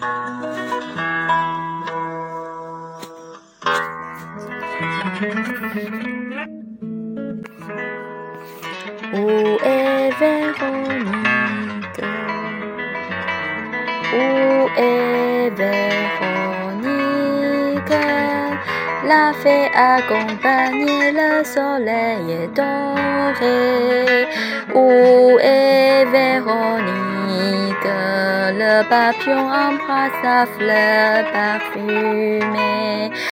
Où est Véronique Où est Véronique La fée accompagne le soleil doré. Où est Véronique Le papillon embrasse sa fleur parfumée.